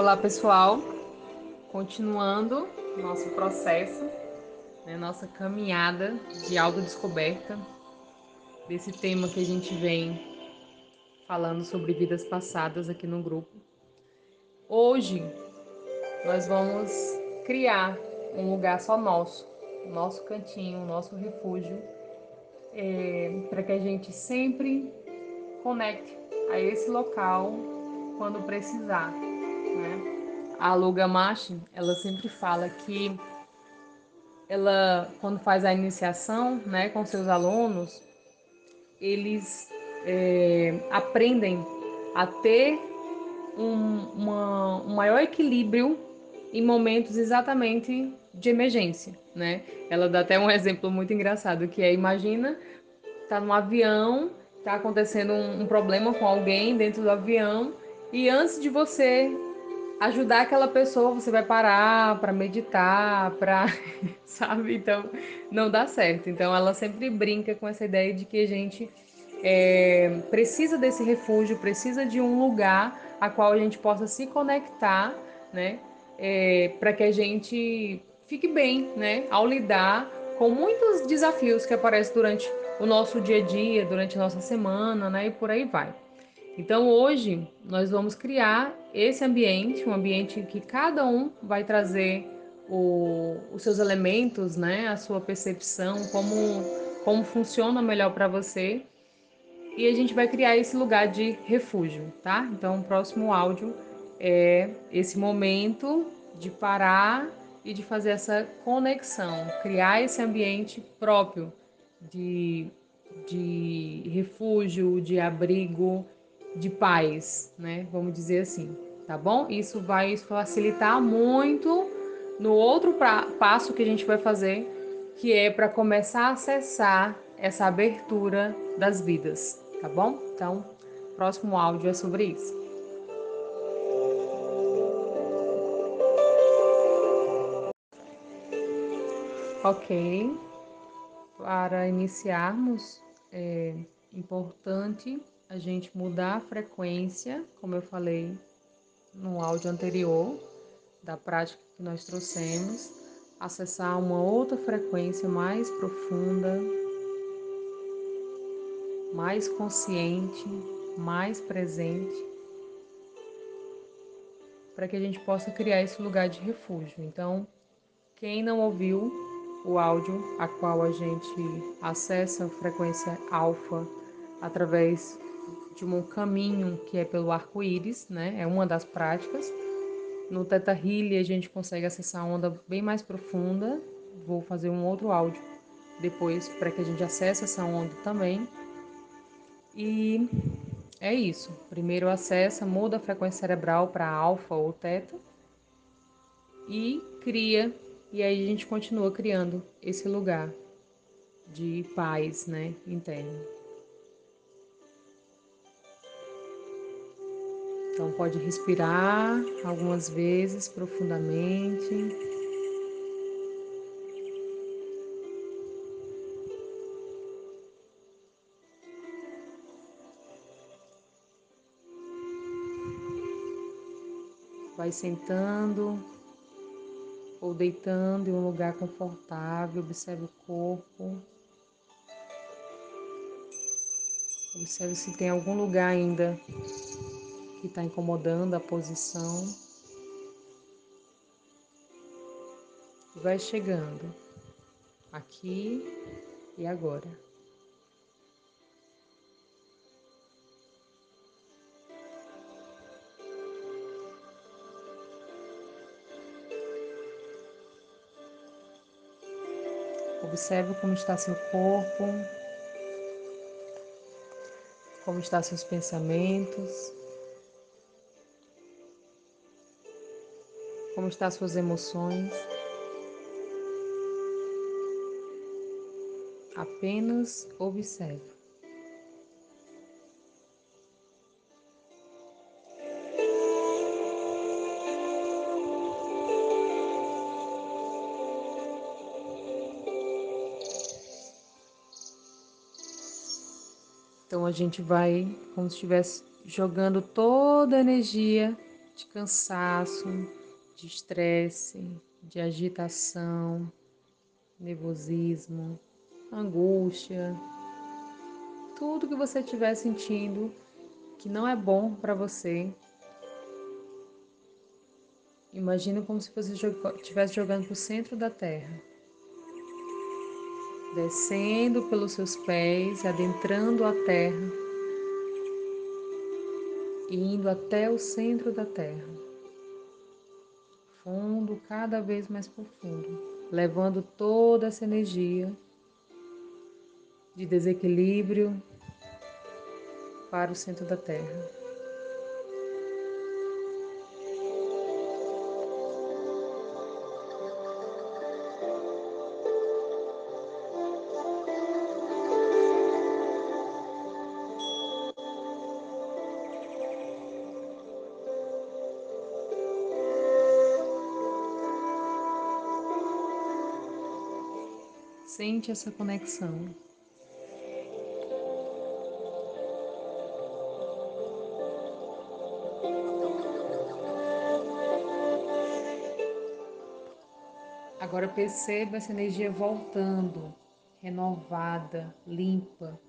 Olá pessoal, continuando nosso processo, né, nossa caminhada de autodescoberta desse tema que a gente vem falando sobre vidas passadas aqui no grupo. Hoje nós vamos criar um lugar só nosso, nosso cantinho, nosso refúgio, é, para que a gente sempre conecte a esse local quando precisar. Né? A Luga Machi, ela sempre fala que ela, quando faz a iniciação né, com seus alunos, eles é, aprendem a ter um, uma, um maior equilíbrio em momentos exatamente de emergência, né? Ela dá até um exemplo muito engraçado que é imagina tá num avião, tá acontecendo um, um problema com alguém dentro do avião e antes de você ajudar aquela pessoa, você vai parar para meditar, para, sabe? Então, não dá certo. Então, ela sempre brinca com essa ideia de que a gente é, precisa desse refúgio, precisa de um lugar a qual a gente possa se conectar, né? É, para que a gente fique bem, né? Ao lidar com muitos desafios que aparecem durante o nosso dia a dia, durante a nossa semana, né? E por aí vai. Então hoje nós vamos criar esse ambiente, um ambiente que cada um vai trazer o, os seus elementos, né, a sua percepção, como, como funciona melhor para você. E a gente vai criar esse lugar de refúgio, tá? Então o próximo áudio é esse momento de parar e de fazer essa conexão, criar esse ambiente próprio de, de refúgio, de abrigo, de paz, né? Vamos dizer assim, tá bom? Isso vai facilitar muito no outro pra, passo que a gente vai fazer, que é para começar a acessar essa abertura das vidas, tá bom? Então, próximo áudio é sobre isso. Ok, para iniciarmos, é importante a gente mudar a frequência, como eu falei no áudio anterior, da prática que nós trouxemos, acessar uma outra frequência mais profunda, mais consciente, mais presente, para que a gente possa criar esse lugar de refúgio. Então, quem não ouviu o áudio a qual a gente acessa a frequência alfa através de um caminho que é pelo arco-íris, né? É uma das práticas. No Teta Healing a gente consegue acessar a onda bem mais profunda. Vou fazer um outro áudio depois para que a gente acesse essa onda também. E é isso. Primeiro acessa, muda a frequência cerebral para alfa ou teta e cria e aí a gente continua criando esse lugar de paz, né, interno. Então pode respirar algumas vezes profundamente. Vai sentando ou deitando em um lugar confortável, observe o corpo. Observe se tem algum lugar ainda que está incomodando a posição. Vai chegando aqui e agora. Observe como está seu corpo, como estão seus pensamentos. Como estão suas emoções? Apenas observe. Então a gente vai como se estivesse jogando toda a energia de cansaço, de estresse, de agitação, nervosismo, angústia, tudo que você estiver sentindo que não é bom para você. Imagina como se você estivesse jogando para o centro da terra, descendo pelos seus pés, adentrando a terra e indo até o centro da terra, fundo, cada vez mais profundo, levando toda essa energia de desequilíbrio para o centro da terra. Sente essa conexão. Agora perceba essa energia voltando, renovada, limpa,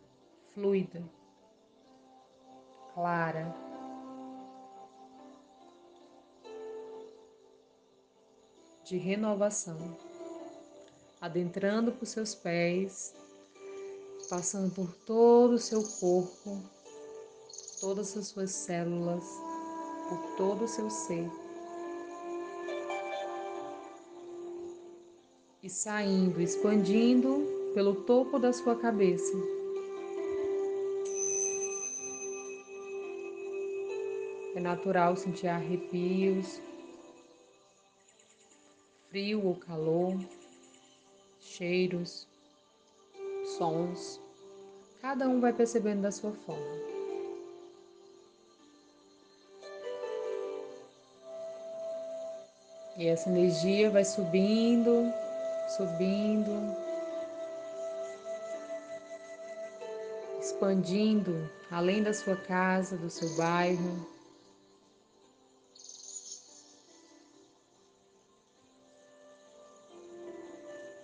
fluida, clara. De renovação adentrando por seus pés, passando por todo o seu corpo, todas as suas células, por todo o seu ser. E saindo, expandindo pelo topo da sua cabeça. É natural sentir arrepios, frio ou calor cheiros, sons. Cada um vai percebendo da sua forma. E essa energia vai subindo, subindo, expandindo além da sua casa, do seu bairro,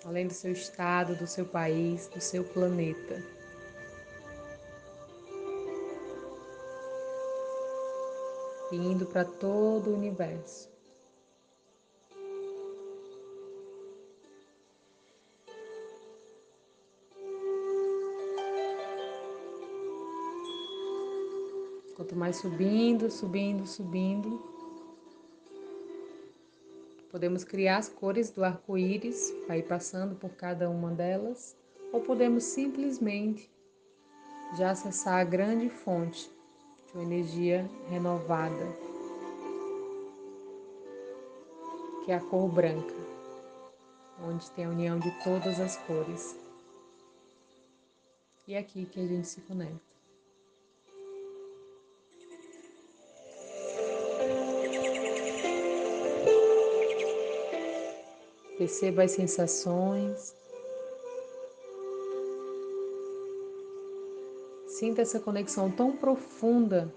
além do seu estado, do seu país, do seu planeta. E indo para todo o universo. Quanto mais subindo, subindo, subindo, Podemos criar as cores do arco-íris, ir passando por cada uma delas, ou podemos simplesmente já acessar a grande fonte de uma energia renovada, que é a cor branca, onde tem a união de todas as cores. E é aqui que a gente se conecta. Perceba as sensações. Sinta essa conexão tão profunda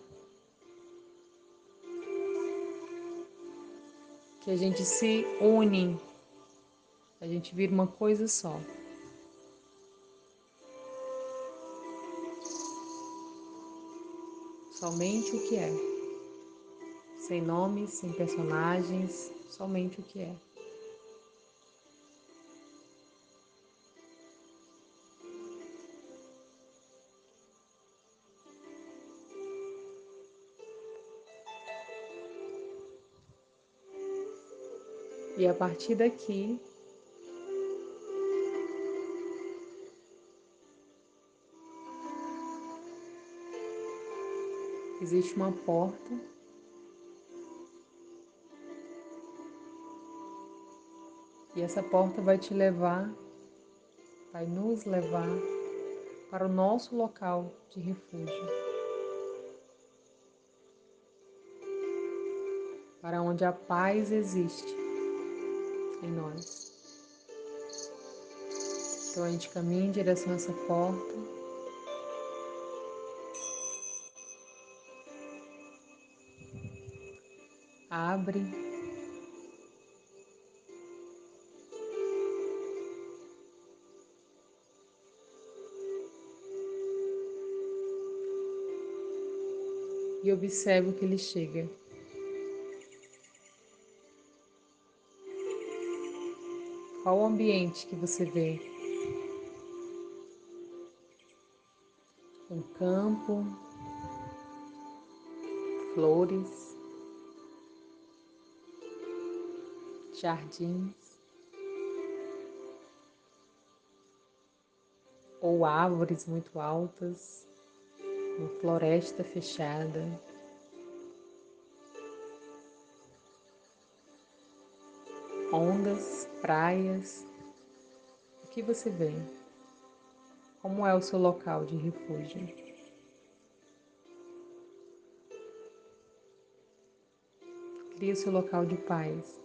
que a gente se une, a gente vira uma coisa só. Somente o que é. Sem nomes, sem personagens, somente o que é. E a partir daqui, existe uma porta e essa porta vai te levar, vai nos levar para o nosso local de refúgio. Para onde a paz existe em nós. Então a gente caminha em direção a essa porta. abre. E observe o que ele chega. Qual o ambiente que você vê? Um campo, flores, jardins ou árvores muito altas, uma floresta fechada. Ondas, praias, o que você vê? Como é o seu local de refúgio? Crie o seu local de paz.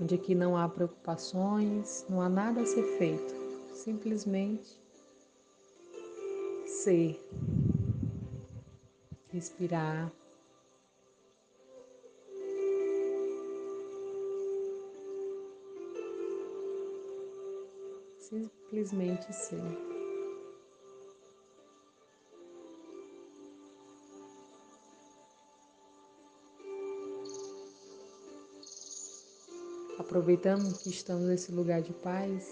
Onde aqui não há preocupações, não há nada a ser feito. Simplesmente ser, respirar. Simplesmente ser. aproveitando que estamos nesse lugar de paz,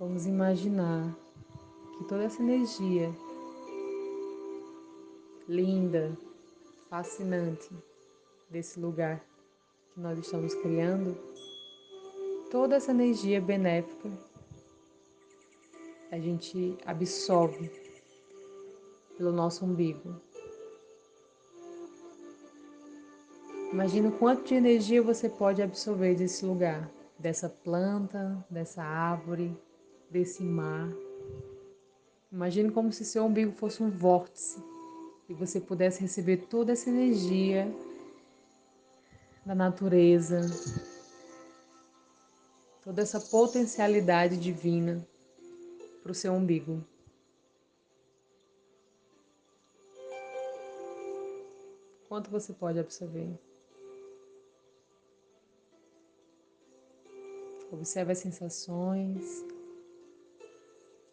vamos imaginar que toda essa energia linda, fascinante desse lugar que nós estamos criando, toda essa energia benéfica a gente absorve pelo nosso umbigo. Imagina quanto de energia você pode absorver desse lugar, dessa planta, dessa árvore, desse mar. Imagine como se seu umbigo fosse um vórtice e você pudesse receber toda essa energia da natureza, toda essa potencialidade divina para o seu umbigo. Quanto você pode absorver? Observe as sensações,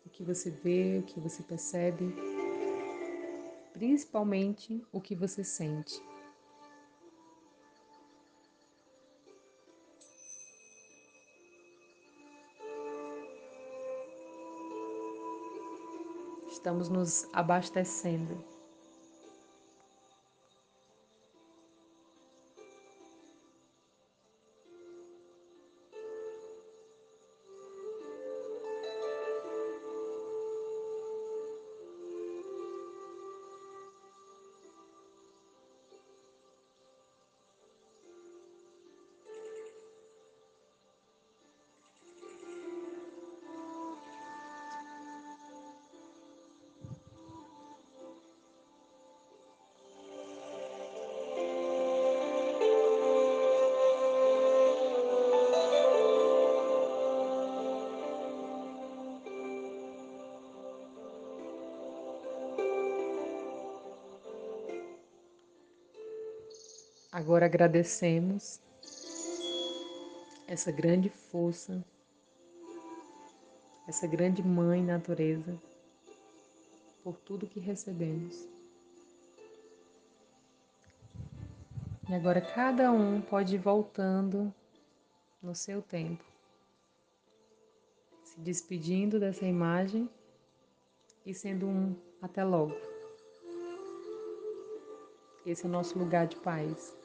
o que você vê, o que você percebe, principalmente o que você sente. Estamos nos abastecendo. Agora agradecemos essa grande força, essa grande mãe natureza, por tudo que recebemos. E agora cada um pode ir voltando no seu tempo, se despedindo dessa imagem e sendo um até logo. Esse é o nosso lugar de paz.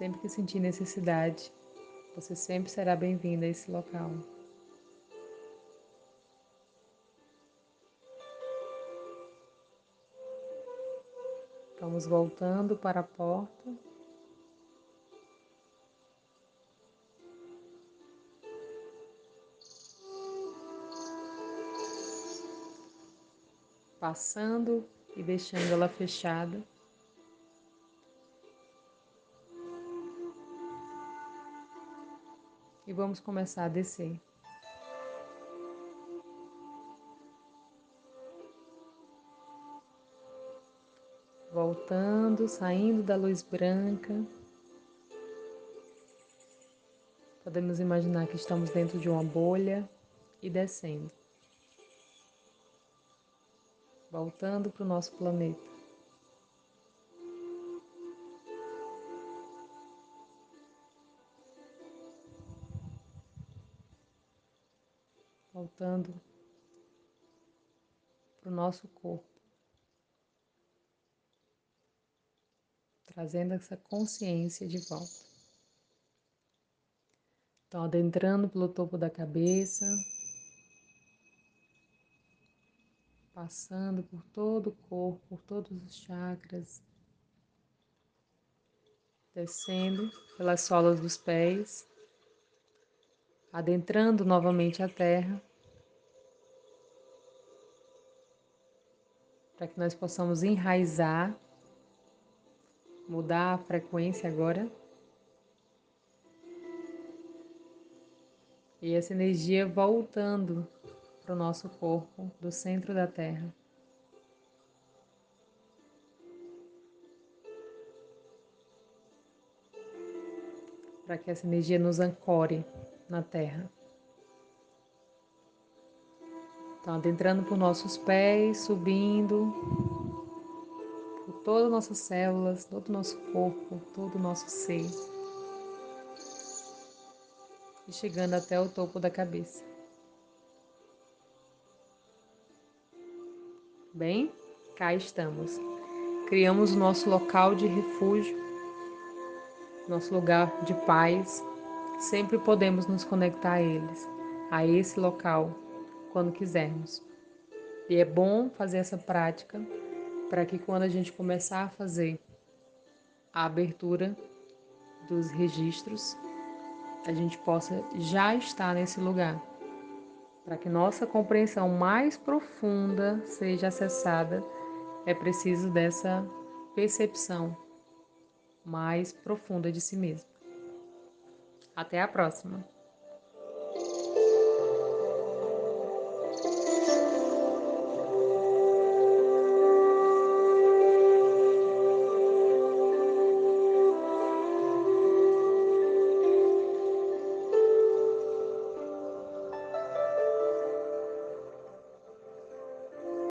Sempre que sentir necessidade, você sempre será bem-vindo a esse local. Vamos voltando para a porta. Passando e deixando ela fechada. E vamos começar a descer. Voltando, saindo da luz branca. Podemos imaginar que estamos dentro de uma bolha e descendo. Voltando para o nosso planeta. Voltando para o nosso corpo, trazendo essa consciência de volta. Então, adentrando pelo topo da cabeça, passando por todo o corpo, por todos os chakras, descendo pelas solas dos pés, adentrando novamente a terra. Para que nós possamos enraizar, mudar a frequência agora. E essa energia voltando para o nosso corpo, do centro da Terra. Para que essa energia nos ancore na Terra. Então, adentrando por nossos pés, subindo por todas as nossas células, todo o nosso corpo, todo o nosso ser. E chegando até o topo da cabeça. Bem, cá estamos. Criamos o nosso local de refúgio, nosso lugar de paz. Sempre podemos nos conectar a eles, a esse local quando quisermos. E é bom fazer essa prática para que quando a gente começar a fazer a abertura dos registros, a gente possa já estar nesse lugar, para que nossa compreensão mais profunda seja acessada, é preciso dessa percepção mais profunda de si mesmo. Até a próxima!